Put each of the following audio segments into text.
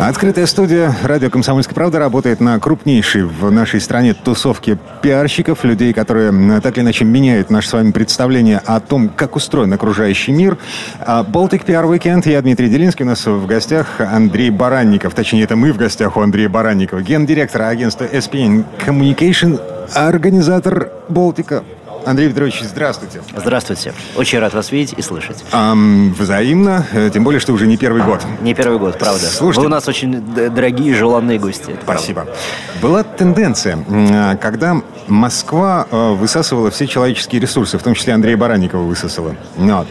Открытая студия «Радио Комсомольская правда» работает на крупнейшей в нашей стране тусовке пиарщиков, людей, которые так или иначе меняют наше с вами представление о том, как устроен окружающий мир. Baltic PR Weekend. Я Дмитрий Делинский. У нас в гостях Андрей Баранников. Точнее, это мы в гостях у Андрея Баранникова. Гендиректор агентства SPN Communication, организатор Балтика. Андрей Петрович, здравствуйте. Здравствуйте. Очень рад вас видеть и слышать. Эм, взаимно, э, тем более, что уже не первый год. Не первый год, правда. Слушайте, Вы у нас очень дорогие, желанные гости. Спасибо. Правда. Была тенденция, э, когда Москва э, высасывала все человеческие ресурсы, в том числе Андрея Баранникова высосала. Вот.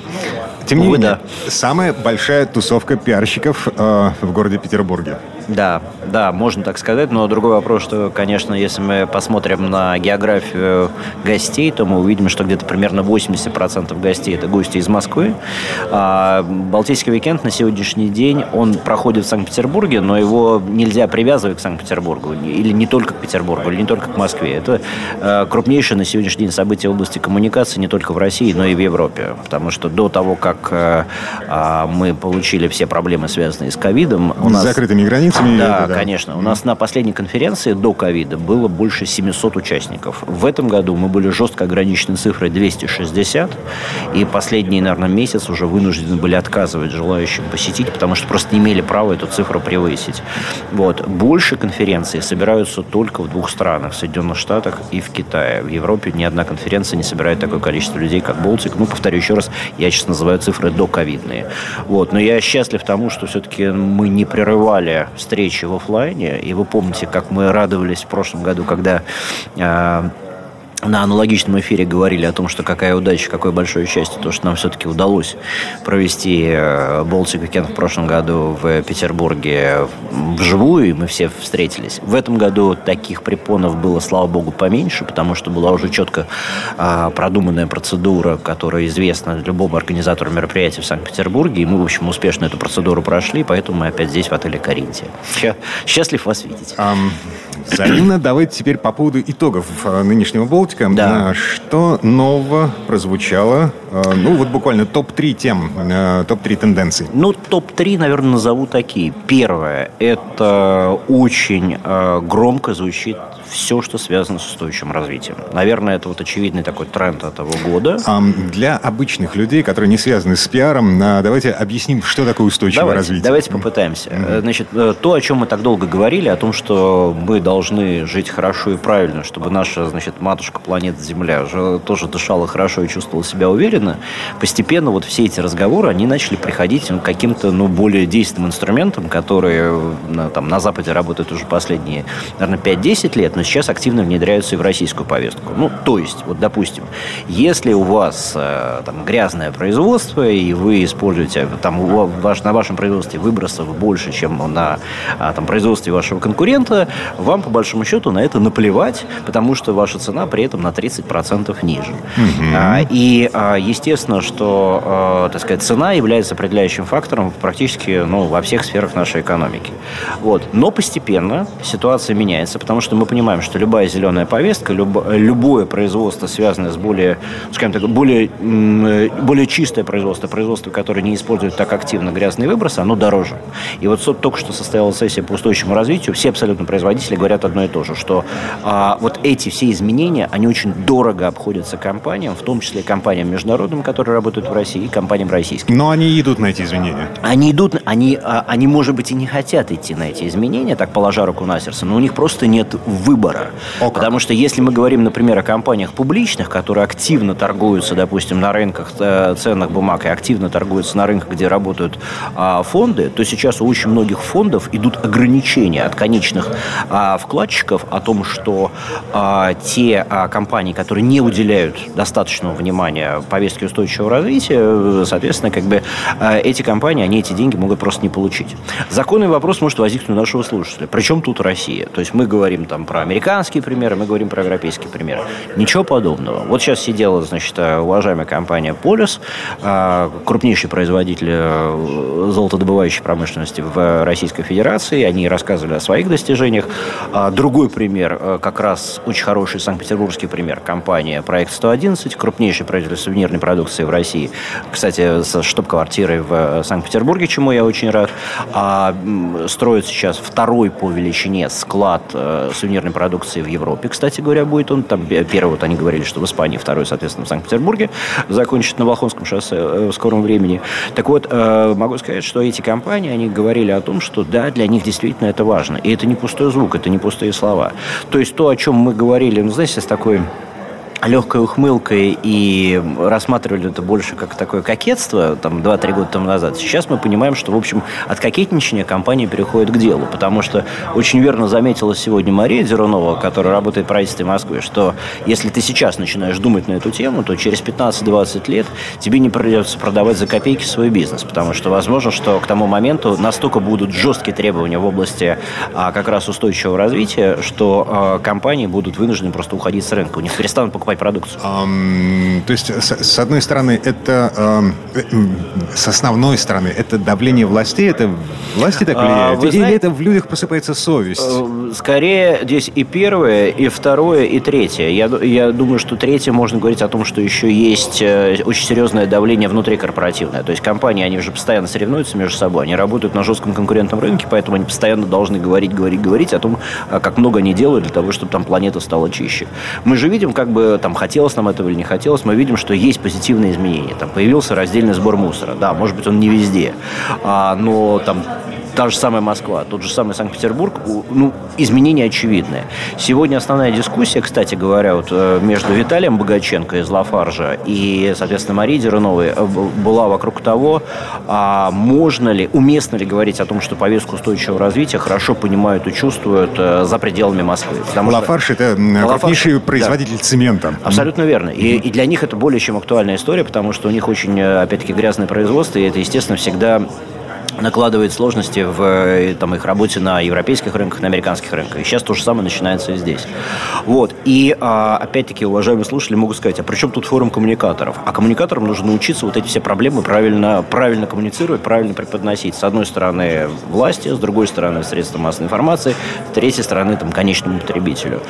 Тем не Увы, менее, да. самая большая тусовка пиарщиков э, в городе Петербурге. Да, да, можно так сказать, но другой вопрос, что, конечно, если мы посмотрим на географию гостей, то мы увидим, что где-то примерно 80% гостей – это гости из Москвы. А Балтийский уикенд на сегодняшний день, он проходит в Санкт-Петербурге, но его нельзя привязывать к Санкт-Петербургу, или не только к Петербургу, или не только к Москве. Это э, крупнейшее на сегодняшний день событие в области коммуникации не только в России, но и в Европе. Потому что до того, как э, э, мы получили все проблемы, связанные с ковидом... С нас... закрытыми границами имеете да, да, конечно. У нас на последней конференции до ковида было больше 700 участников. В этом году мы были жестко ограничены цифрой 260, и последний, наверное, месяц уже вынуждены были отказывать желающим посетить, потому что просто не имели права эту цифру превысить. Вот. Больше конференций собираются только в двух странах, в Соединенных Штатах и в Китае. В Европе ни одна конференция не собирает такое количество людей, как Болтик. Ну, повторю еще раз, я сейчас называю цифры доковидные. Вот. Но я счастлив тому, что все-таки мы не прерывали встречи в офлайне. И вы помните, как мы радовались в прошлом году, когда э, на аналогичном эфире говорили о том, что какая удача, какое большое счастье, то, что нам все-таки удалось провести Baltic Weekend в прошлом году в Петербурге вживую, и мы все встретились. В этом году таких препонов было, слава богу, поменьше, потому что была уже четко а, продуманная процедура, которая известна любому организатору мероприятия в Санкт-Петербурге, и мы, в общем, успешно эту процедуру прошли, поэтому мы опять здесь, в отеле «Каринтия». Счастлив вас видеть. Um. Давайте теперь по поводу итогов э, нынешнего Болтика. Да. Что нового прозвучало? Э, ну, вот буквально топ-3 тем, э, топ-3 тенденций. Ну, топ-3, наверное, назову такие. Первое. Это очень громко звучит все, что связано с устойчивым развитием. Наверное, это вот очевидный такой тренд этого года. А для обычных людей, которые не связаны с пиаром, давайте объясним, что такое устойчивое давайте, развитие. Давайте попытаемся. Mm-hmm. Значит, то, о чем мы так долго говорили, о том, что мы должны жить хорошо и правильно, чтобы наша, значит, матушка планета Земля уже тоже дышала хорошо и чувствовала себя уверенно, постепенно вот все эти разговоры, они начали приходить ну, каким-то, ну, более действенным инструментам, которые там, на Западе работают уже последние, наверное, 5-10 лет, но сейчас активно внедряются и в российскую повестку. Ну, то есть, вот, допустим, если у вас э, там грязное производство, и вы используете, там, ваш, на вашем производстве выбросов больше, чем на а, там, производстве вашего конкурента, вам, по большому счету, на это наплевать, потому что ваша цена при этом на 30% ниже. Угу. И, а, естественно, что, а, так сказать, цена является определяющим фактором практически ну, во всех сферах нашей экономики. Вот. Но постепенно ситуация меняется, потому что мы понимаем, понимаем, что любая зеленая повестка, люб, любое производство, связанное с более, скажем так, более, более чистое производство, производство, которое не использует так активно грязные выбросы, оно дороже. И вот только что состоялась сессия по устойчивому развитию, все абсолютно производители говорят одно и то же, что а, вот эти все изменения, они очень дорого обходятся компаниям, в том числе компаниям международным, которые работают в России, и компаниям российским. Но они идут на эти изменения. Они идут, они, а, они, может быть, и не хотят идти на эти изменения, так положа руку на сердце, но у них просто нет выбора выбора. О, Потому что если мы говорим, например, о компаниях публичных, которые активно торгуются, допустим, на рынках э, ценных бумаг и активно торгуются на рынках, где работают а, фонды, то сейчас у очень многих фондов идут ограничения от конечных а, вкладчиков о том, что а, те а, компании, которые не уделяют достаточного внимания повестке устойчивого развития, соответственно, как бы а, эти компании, они эти деньги могут просто не получить. Законный вопрос может возникнуть у нашего слушателя. Причем тут Россия? То есть мы говорим там про американские примеры, мы говорим про европейские примеры. Ничего подобного. Вот сейчас сидела, значит, уважаемая компания «Полюс», крупнейший производитель золотодобывающей промышленности в Российской Федерации. Они рассказывали о своих достижениях. Другой пример, как раз очень хороший санкт-петербургский пример. Компания «Проект 111», крупнейший производитель сувенирной продукции в России. Кстати, со штаб-квартирой в Санкт-Петербурге, чему я очень рад. А, строит сейчас второй по величине склад э, сувенирной продукции в Европе. Кстати говоря, будет он там первый, вот они говорили, что в Испании, второй, соответственно, в Санкт-Петербурге. Закончит на Волхонском шоссе э, в скором времени. Так вот, э, могу сказать, что эти компании, они говорили о том, что да, для них действительно это важно. И это не пустой звук, это не пустые слова. То есть то, о чем мы говорили, ну, знаете, с такой Дякую. Легкой ухмылкой и рассматривали это больше как такое кокетство, там, 2-3 года тому назад. Сейчас мы понимаем, что, в общем, от кокетничания компания переходит к делу, потому что очень верно заметила сегодня Мария Дерунова, которая работает в правительстве Москвы, что если ты сейчас начинаешь думать на эту тему, то через 15-20 лет тебе не придется продавать за копейки свой бизнес, потому что возможно, что к тому моменту настолько будут жесткие требования в области а, как раз устойчивого развития, что а, компании будут вынуждены просто уходить с рынка. У них перестанут покупать покупать продукцию? Um, то есть, с, с одной стороны, это um, с основной стороны, это давление властей, это власти так влияют? А, Или знаете, это в людях просыпается совесть? Э, скорее, здесь и первое, и второе, и третье. Я, я думаю, что третье можно говорить о том, что еще есть э, очень серьезное давление внутрикорпоративное. То есть компании, они уже постоянно соревнуются между собой, они работают на жестком конкурентном рынке, поэтому они постоянно должны говорить, говорить, говорить о том, а, как много они делают для того, чтобы там планета стала чище. Мы же видим, как бы там хотелось нам этого или не хотелось, мы видим, что есть позитивные изменения. Там появился раздельный сбор мусора. Да, может быть, он не везде, а, но там та же самая Москва, тот же самый Санкт-Петербург, ну, изменения очевидные. Сегодня основная дискуссия, кстати говоря, вот э, между Виталием Богаченко из Лафаржа и, соответственно, Марией Деруновой э, была вокруг того, а можно ли, уместно ли говорить о том, что повестку устойчивого развития хорошо понимают и чувствуют э, за пределами Москвы. Лафарж что... – это крупнейший производитель да. цемента. Абсолютно верно. И, и для них это более чем актуальная история, потому что у них очень, опять-таки, грязное производство, и это, естественно, всегда накладывает сложности в э, там, их работе на европейских рынках, на американских рынках. И сейчас то же самое начинается и здесь. Вот. И а, опять-таки, уважаемые слушатели могут сказать, а при чем тут форум коммуникаторов? А коммуникаторам нужно научиться вот эти все проблемы правильно, правильно коммуницировать, правильно преподносить. С одной стороны власти, с другой стороны средства массовой информации, с третьей стороны там, конечному потребителю.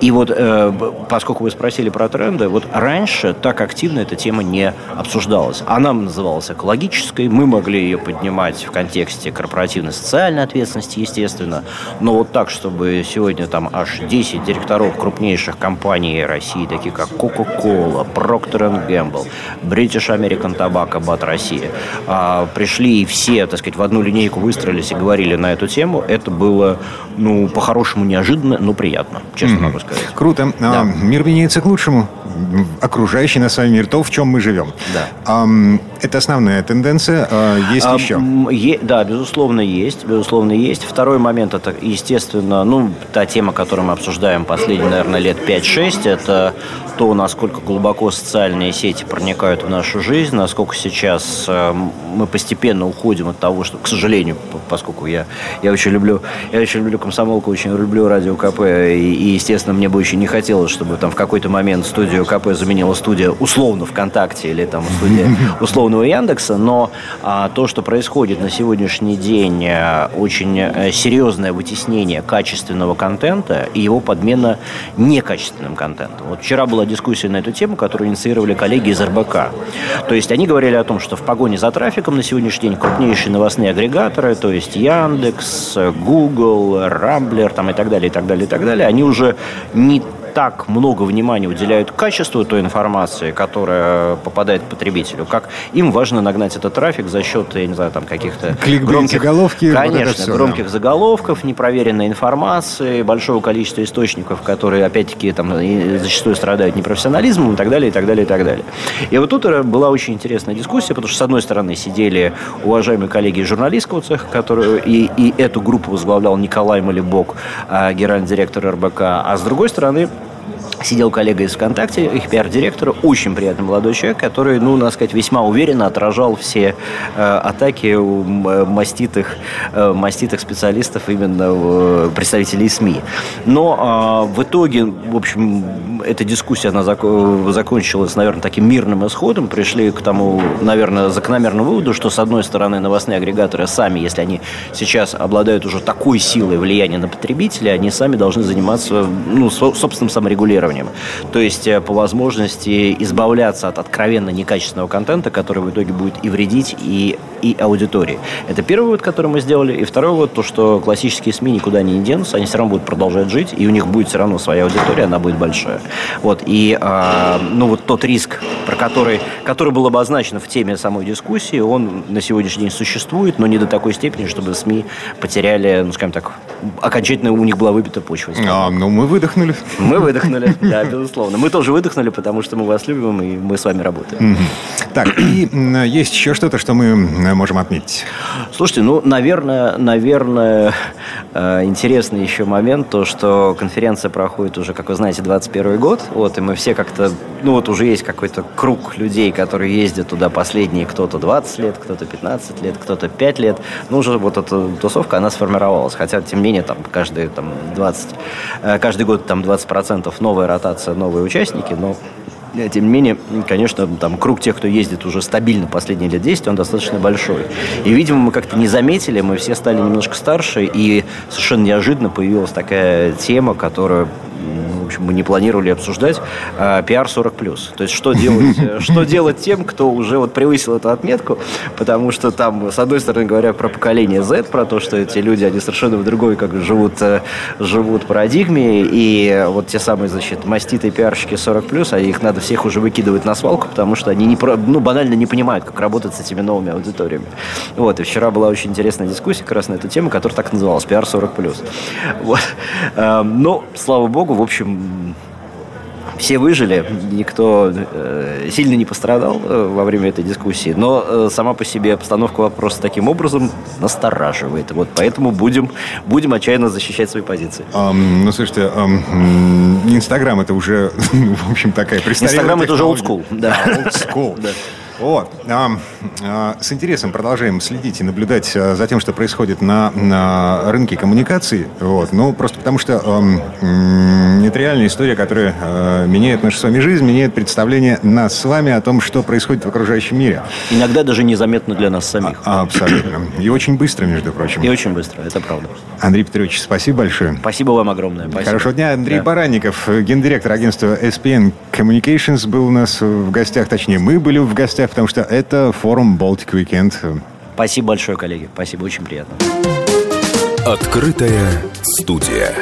И вот э, поскольку вы спросили про тренды, вот раньше так активно эта тема не обсуждалась. Она называлась экологической, мы могли ее поднимать в контексте корпоративной социальной ответственности, естественно. Но вот так, чтобы сегодня там аж 10 директоров крупнейших компаний России, такие как Coca-Cola, Procter Gamble, British American Tobacco, BAT Россия, а, пришли и все, так сказать, в одну линейку выстроились и говорили на эту тему, это было, ну, по-хорошему неожиданно, но приятно, честно mm-hmm. могу сказать. Круто. Да. А, мир меняется к лучшему окружающий нас с вами мир, то, в чем мы живем. Да. Это основная тенденция. А, есть а, еще? Е, да, безусловно, есть. Безусловно, есть. Второй момент, это, естественно, ну, та тема, которую мы обсуждаем последние, наверное, лет 5-6, это то, насколько глубоко социальные сети проникают в нашу жизнь, насколько сейчас э, мы постепенно уходим от того, что, к сожалению, поскольку я, я очень люблю, я очень люблю комсомолку, очень люблю радио КП, и, и, естественно, мне бы очень не хотелось, чтобы там в какой-то момент студию КП заменила студия условно ВКонтакте или там студия условного Яндекса, но а, то, что происходит на сегодняшний день, а, очень а, серьезное вытеснение качественного контента и его подмена некачественным контентом. Вот вчера была дискуссия на эту тему, которую инициировали коллеги из РБК. То есть они говорили о том, что в погоне за трафиком на сегодняшний день крупнейшие новостные агрегаторы, то есть Яндекс, Google, Рамблер там, и так далее, и так далее, и так далее, они уже не так много внимания уделяют качеству той информации, которая попадает к потребителю, как им важно нагнать этот трафик за счет, я не знаю, там каких-то громких... заголовки. Конечно, вот все, громких да. заголовков, непроверенной информации, большого количества источников, которые, опять-таки, там зачастую страдают непрофессионализмом и так далее, и так далее, и так далее. И вот тут была очень интересная дискуссия, потому что, с одной стороны, сидели уважаемые коллеги из журналистского цеха, которые, и, и эту группу возглавлял Николай Малибок, а, генеральный директор РБК, а с другой стороны, сидел коллега из ВКонтакте, их пиар-директора, очень приятный молодой человек, который, ну, надо сказать, весьма уверенно отражал все э, атаки у э, маститых, э, маститых специалистов, именно э, представителей СМИ. Но э, в итоге, в общем, эта дискуссия, она зак- закончилась, наверное, таким мирным исходом. Пришли к тому, наверное, закономерному выводу, что, с одной стороны, новостные агрегаторы сами, если они сейчас обладают уже такой силой влияния на потребителя, они сами должны заниматься, ну, собственным саморегулированием регулированием. То есть э, по возможности избавляться от откровенно некачественного контента, который в итоге будет и вредить, и, и аудитории. Это первый вывод, который мы сделали. И второй вывод, то, что классические СМИ никуда не денутся, они все равно будут продолжать жить, и у них будет все равно своя аудитория, она будет большая. Вот. И э, ну, вот тот риск, про который, который был обозначен в теме самой дискуссии, он на сегодняшний день существует, но не до такой степени, чтобы СМИ потеряли, ну, скажем так, окончательно у них была выбита почва. А, ну мы выдохнули. Мы выдохнули. Да, безусловно. Мы тоже выдохнули, потому что мы вас любим, и мы с вами работаем. Так, и есть еще что-то, что мы можем отметить? Слушайте, ну, наверное, наверное, э, интересный еще момент, то, что конференция проходит уже, как вы знаете, 21 год, вот, и мы все как-то, ну, вот уже есть какой-то круг людей, которые ездят туда последние, кто-то 20 лет, кто-то 15 лет, кто-то 5 лет, ну, уже вот эта тусовка, она сформировалась, хотя, тем не менее, там, каждый, там, 20, э, каждый год, там, 20% новая ротация, новые участники, но э, тем не менее, конечно, там круг тех, кто ездит уже стабильно последние лет 10, он достаточно большой. И, видимо, мы как-то не заметили, мы все стали немножко старше, и совершенно неожиданно появилась такая тема, которая общем, мы не планировали обсуждать, а, пиар 40 плюс. То есть, что делать, что делать тем, кто уже вот превысил эту отметку, потому что там, с одной стороны, говоря про поколение Z, про то, что эти люди, они совершенно в другой, как живут, э, живут парадигме, и вот те самые, значит, маститые пиарщики 40 плюс, а их надо всех уже выкидывать на свалку, потому что они не, ну, банально не понимают, как работать с этими новыми аудиториями. Вот, и вчера была очень интересная дискуссия как раз на эту тему, которая так называлась, пиар 40 плюс. Вот. Эм, но, слава богу, в общем, все выжили, никто э, сильно не пострадал э, во время этой дискуссии, но э, сама по себе обстановка вопроса таким образом настораживает. Вот поэтому будем, будем отчаянно защищать свои позиции. Um, ну, слушайте, um, Инстаграм это уже, в общем, такая престарелая Инстаграм это уже old school. Да, old school. да. Вот. А, а, с интересом продолжаем следить и наблюдать а, за тем, что происходит на, на рынке коммуникаций. Вот. Ну, просто потому что а, это реальная история, которая а, меняет нашу с вами жизнь, меняет представление нас с вами о том, что происходит в окружающем мире. Иногда даже незаметно для нас самих. А, абсолютно. И очень быстро, между прочим. И очень быстро, это правда. Андрей Петрович, спасибо большое. Спасибо вам огромное. Спасибо. Хорошего дня. Андрей да. Баранников, гендиректор агентства SPN Communications, был у нас в гостях, точнее, мы были в гостях потому что это форум Baltic Weekend. Спасибо большое, коллеги. Спасибо, очень приятно. Открытая студия.